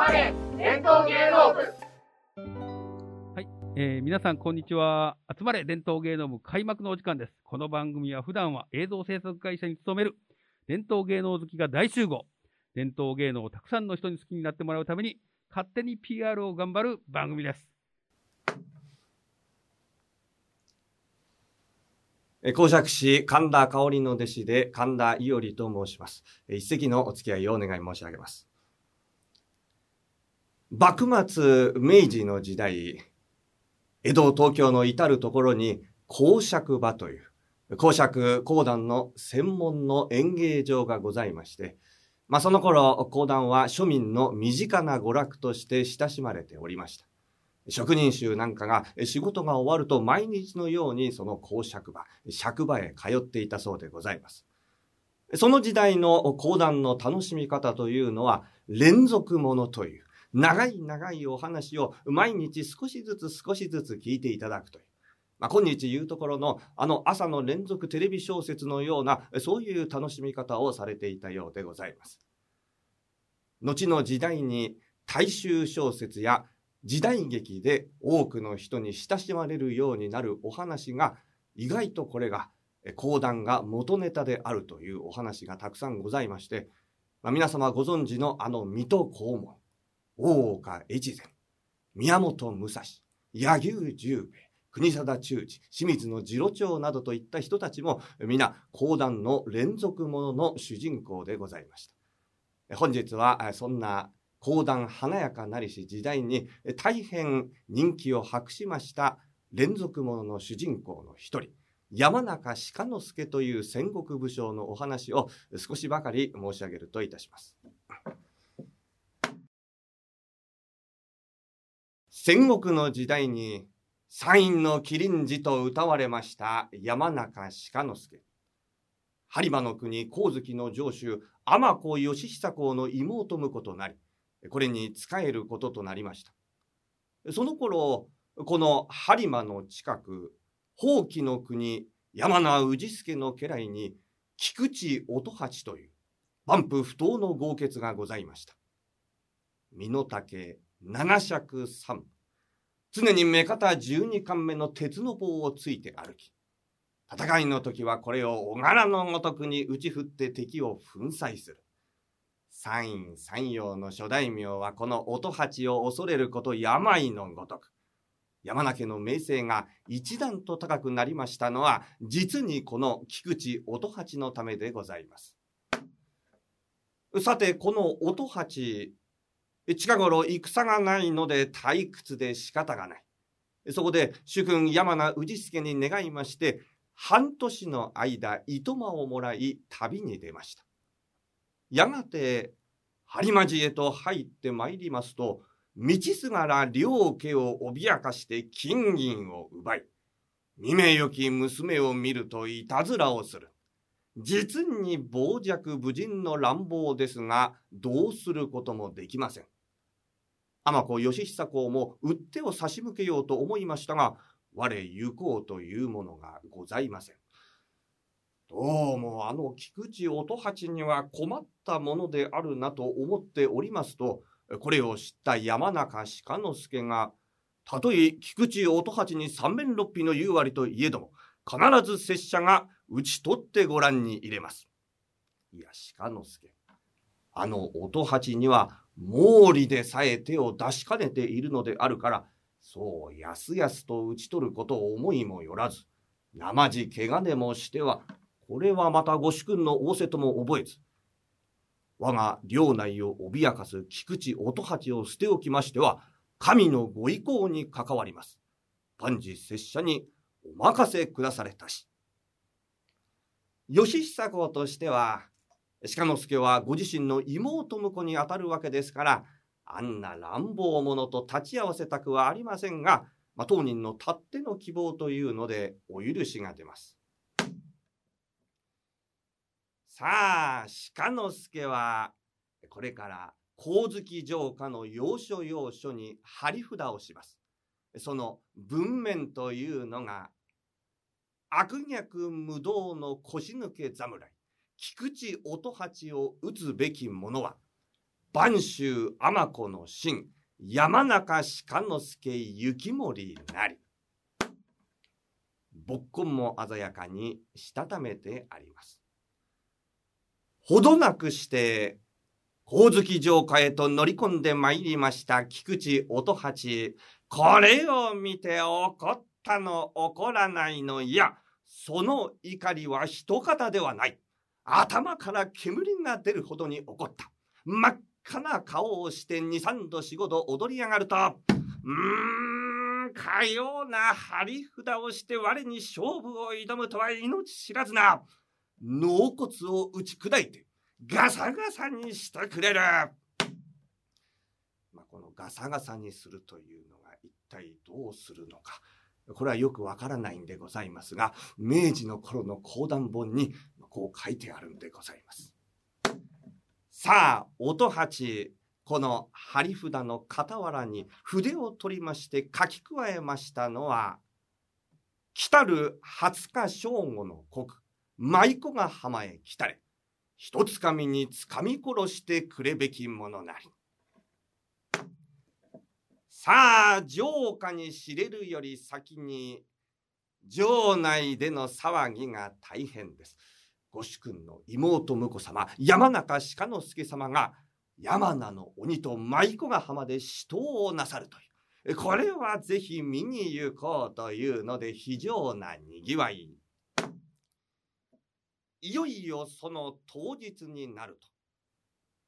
まれ伝統芸能部はい、えー皆さんこんにちは。集まれ伝統芸能部開幕のお時間です。この番組は普段は映像制作会社に勤める伝統芸能好きが大集合。伝統芸能をたくさんの人に好きになってもらうために勝手に PR を頑張る番組です。えー公爵士神田香織の弟子で神田伊織と申します。えー一席のお付き合いをお願い申し上げます。幕末、明治の時代、江戸、東京の至るところに公爵場という、公爵、講談の専門の演芸場がございまして、まあその頃、講談は庶民の身近な娯楽として親しまれておりました。職人衆なんかが仕事が終わると毎日のようにその公爵場、爵場へ通っていたそうでございます。その時代の講談の楽しみ方というのは連続ものという長い長いお話を毎日少しずつ少しずつ聞いていただくという。まあ、今日言うところのあの朝の連続テレビ小説のようなそういう楽しみ方をされていたようでございます。後の時代に大衆小説や時代劇で多くの人に親しまれるようになるお話が意外とこれが講談が元ネタであるというお話がたくさんございまして、まあ、皆様ご存知のあの水戸黄門、大岡越前、宮本武蔵、柳生十兵衛、国定忠治、清水の次郎長などといった人たちも皆講談の連続ものの主人公でございました。本日はそんな講談華やかなりし時代に大変人気を博しました連続ものの主人公の一人、山中鹿之助という戦国武将のお話を少しばかり申し上げるといたします。戦国の時代に山陰の麒麟寺と歌われました山中鹿之助。播磨の国光月の城主天子義久公の妹婿となり、これに仕えることとなりました。その頃、この播磨の近く、宝器の国山名氏助の家来に菊池音八という万夫不当の豪傑がございました。身の丈七尺三。常に目方十二貫目の鉄の棒をついて歩き、戦いの時はこれを小柄のごとくに打ち振って敵を粉砕する。山陰山陽の諸大名はこの音八を恐れること病のごとく。山名家の名声が一段と高くなりましたのは、実にこの菊池音八のためでございます。さて、この音八、近頃戦がないので退屈で仕方がない。そこで主君山名氏助に願いまして、半年の間、糸間をもらい旅に出ました。やがて、播磨寺へと入ってまいりますと、道すがら両家を脅かして金銀を奪い、未明よき娘を見るといたずらをする。実に傍若無人の乱暴ですが、どうすることもできません。天子義久公も打ってを差し向けようと思いましたが、我行こうというものがございません。どうもあの菊池音八には困ったものであるなと思っておりますと、これを知った山中鹿之助が、たとえ菊池音八に三面六臂の言う割といえども、必ず拙者が討ち取ってご覧に入れます。いや、鹿之助。あの音八には毛利でさえ手を出しかねているのであるから、そうやすやすと討ち取ることを思いもよらず、生地怪我でもしては、これはまたご主君の仰せとも覚えず、我が領内を脅かす菊池音八を捨ておきましては、神のご意向に関わります。万事拙者にお任せくだされたし。義久公としては、鹿之助はご自身の妹婿にあたるわけですから、あんな乱暴者と立ち合わせたくはありませんが、まあ、当人のたっての希望というのでお許しが出ます。さあ、鹿之助は、これから光月城下の要所要所に張り札をします。その文面というのが、悪逆無道の腰抜け侍、菊池音八を打つべき者は、播州尼子の神山中鹿之助雪森なり。勃根も鮮やかにしたためてあります。ほどなくして光月城下へと乗り込んでまいりました菊池音八。これを見て怒ったの怒らないのいやその怒りは一方ではない。頭から煙が出るほどに怒った。真っ赤な顔をして二三度四五度踊り上がるとうーんかような張り札をして我に勝負を挑むとは命知らずな納骨を打ち砕いてガサガサにしてくれる、まあ、このガサガサにするというのが一体どうするのか。これはよくわからないんでございますが明治の頃の講談本にこう書いてあるんでございます。さあ音八この張り札の傍らに筆を取りまして書き加えましたのは来たる20日正午の国舞妓が浜へ来たれ一つかみにつかみ殺してくれべきものなり。さあ城下に知れるより先に城内での騒ぎが大変です。ご主君の妹婿様山中鹿之助様が山名の鬼と舞妓が浜で死闘をなさるという。これはぜひ見に行こうというので非常なにぎわい。いよいよその当日になると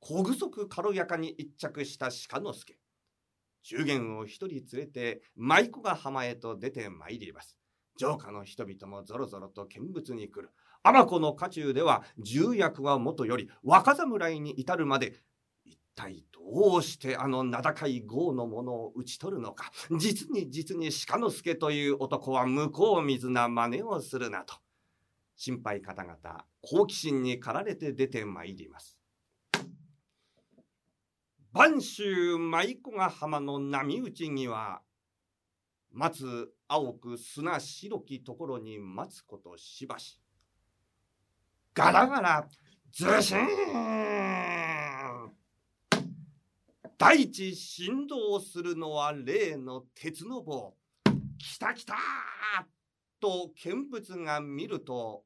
小具足軽やかに一着した鹿之助中元を一人連れて舞妓が浜へと出てまいります。城下の人々もぞろぞろと見物に来る。尼子の家中では重役はもとより若侍に至るまで一体どうしてあの名高い豪のものを討ち取るのか。実に実に鹿之助という男は向こう水な真似をするなと。心配方々好奇心に駆られて出てまいります。播州舞子ヶ浜の波打ちには松青く砂白きところに待つことしばし。ガラガラズシーン大地振動するのは例の鉄の棒来た来たと見物が見ると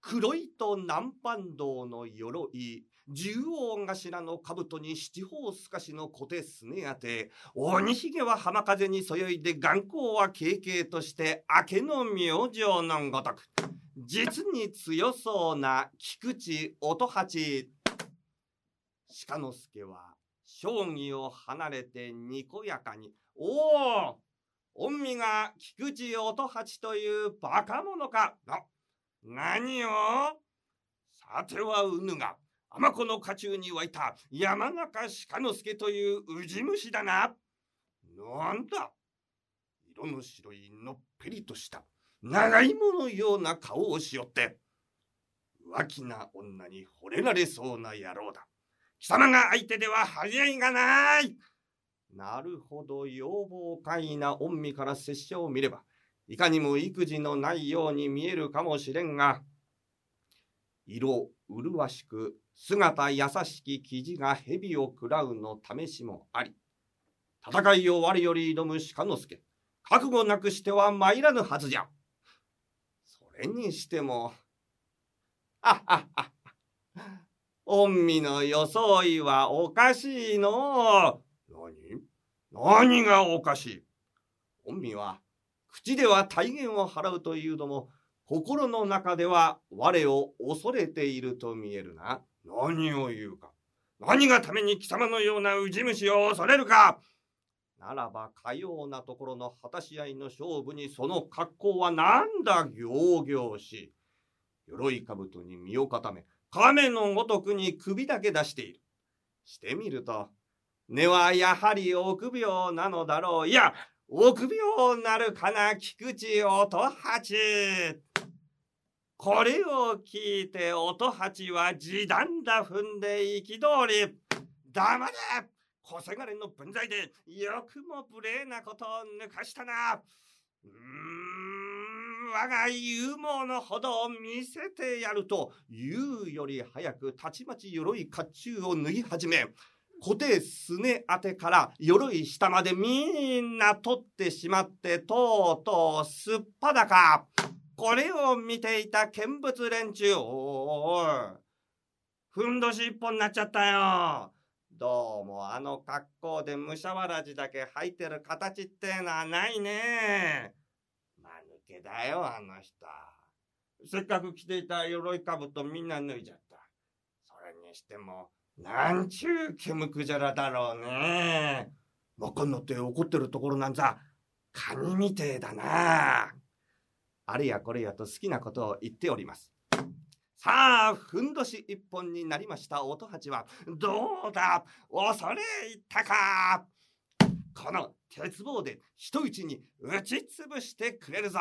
黒いと南蛮道の鎧、十王頭の兜に七宝透かしの小手すね当て、鬼ひげは浜風にそよいで眼光は軽々として明けの明星のごとく。実に強そうな菊池音八。鹿之助は将棋を離れてにこやかに、おお御身が菊池音八というバカ者か。何を？さてはうぬが尼子の家中に湧いた山中鹿之助というウジ虫だな。なんだ？色の白いのっぺりとした長芋のような顔をしよって浮気な女に惚れられそうな野郎だ。貴様が相手では早いがないなるほど要望快な御身から拙者を見ればいかにも育児のないように見えるかもしれんが、色麗しく姿優しき生地が蛇を食らうの試しもあり、戦いを我より挑む鹿之助、覚悟なくしては参らぬはずじゃ。それにしても、あはは、御身の装いはおかしいの何？何がおかしい？御身は口では大言を払うというのも、心の中では我を恐れていると見えるな。何を言うか。何がために貴様のようなウジ虫を恐れるか。ならばかようなところの果たし合いの勝負にその格好はなんだ行々しい。鎧兜に身を固め、亀のごとくに首だけ出している。してみると、根はやはり臆病なのだろう。いや、臆病なるかな菊池音八。これを聞いて音八は時短だ踏んで憤り、黙れ小せがれの分際でよくも無礼なことを抜かしたな。うーん、我が勇猛のほどを見せてやると、言うより早くたちまち鎧甲冑を脱ぎ始め、固定すね当てから鎧下までみんな取ってしまって、とうとうすっぱだか。これを見ていた見物連中、おおい、ふんどし一本になっちゃったよ。どうもあの格好でむしゃわらじだけ履いてる形ってのはないね。まぬけだよ、あの人。せっかく着ていた鎧兜みんな脱いじゃった。それにしても、なんちゅう煙くじゃらだろうね。わかんのって怒ってるところなんざ、カニみてえだな。あれやこれやと好きなことを言っております。さあ、ふんどし一本になりました音八は、どうだ？恐れ入ったか？この鉄棒で一打ちに打ちつぶしてくれるぞ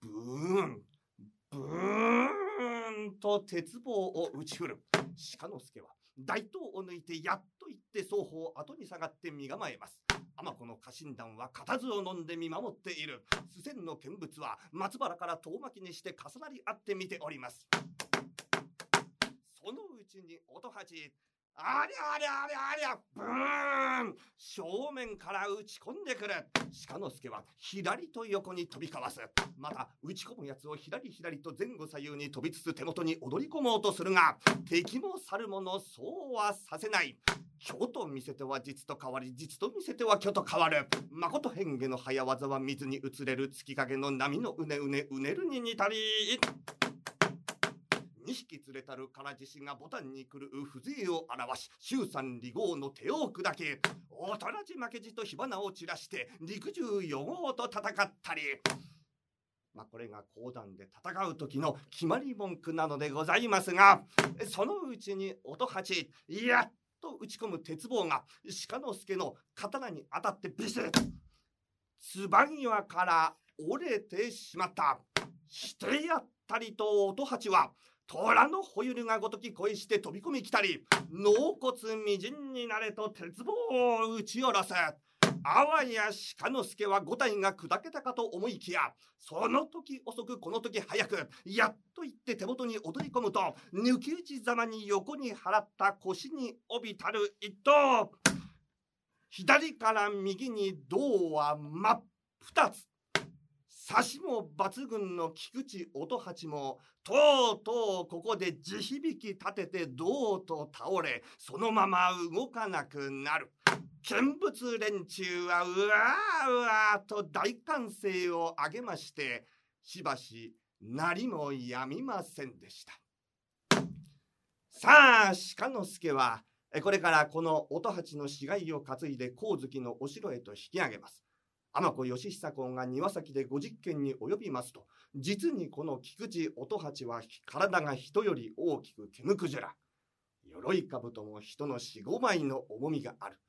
ブーン、ブーンと鉄棒を打ち振る。鹿之助は大刀を抜いてやっと行って双方後に下がって身構えます。天子の家臣団は固唾を飲んで見守っている。主戦の見物は松原から遠巻きにして重なり合って見ております。そのうちに音八ありゃありゃありゃありゃブーン正面から打ち込んでくる。鹿之助は左と横に飛び交わす。また打ち込むやつを左左と前後左右に飛びつつ手元に踊り込もうとするが敵も去る者そうはさせない。虚と見せては実と変わり実と見せては虚と変わる。誠変化の早技は水に移れる。月影の波のうねうねうねるに似たり。2匹連れたる唐獅子がボタンに来る風情を表し周三里号の手を砕け大人じ負けじと火花を散らして陸中予号と戦ったり。まあ、これが講談で戦う時の決まり文句なのでございますがそのうちに音八やっと打ち込む鉄棒が鹿之助の刀に当たってビシッつば際から折れてしまった。してやったりと音八は虎のほゆるがごとき恋して飛び込み来たり、納骨みじんになれと鉄棒を打ち下ろす。あわや鹿之助は五体が砕けたかと思いきや、その時遅くこの時早く、やっと言って手元に踊り込むと、抜き打ちざまに横に払った腰に帯びたる一刀。左から右に銅は真っ二つ。差しも抜群の菊池音八も、とうとうここで地響き立ててどうと倒れ、そのまま動かなくなる。見物連中はうわーうわーと大歓声を上げまして、しばしなりもやみませんでした。さあ、鹿之助は、これからこの音八の死骸を担いで光月のお城へと引き上げます。天子義久公が庭先でご実験に及びますと、実にこの菊池音八は体が人より大きく煙くじら。鎧兜も人の四五枚の重みがある。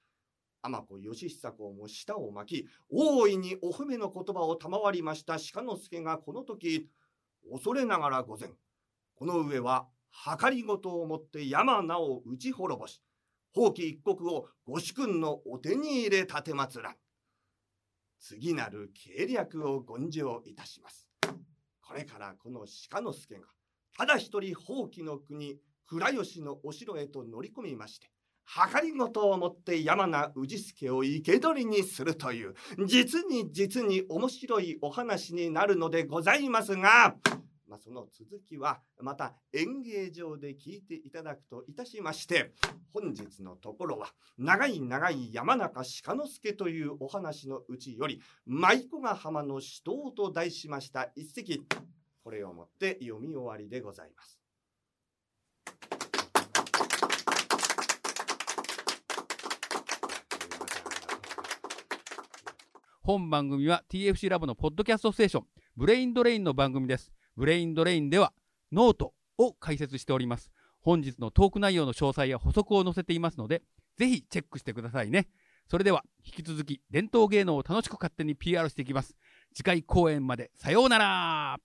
天子義久公も舌を巻き、大いにお褒めの言葉を賜りました鹿之助がこの時、恐れながら御前、この上は計りごとをもって山名を打ち滅ぼし、放棄一国をご主君のお手に入れ立てまつらん。次なる計略を言上いたします。これからこの鹿之助が、ただ一人放棄の国、倉吉のお城へと乗り込みまして、計りごとをもって山名氏助を生け捕りにするという、実に実に面白いお話になるのでございますが、まあ、その続きはまた演芸場で聞いていただくといたしまして本日のところは長い長い山中鹿之助というお話のうちより舞子ヶ浜の死闘と題しました一席これをもって読み終わりでございます。本番組は TFC ラボのポッドキャストステーションブレインドレインの番組です。ブレインドレインではノートを解説しております。本日のトーク内容の詳細や補足を載せていますので、ぜひチェックしてくださいね。それでは引き続き伝統芸能を楽しく勝手に PR していきます。次回公演までさようなら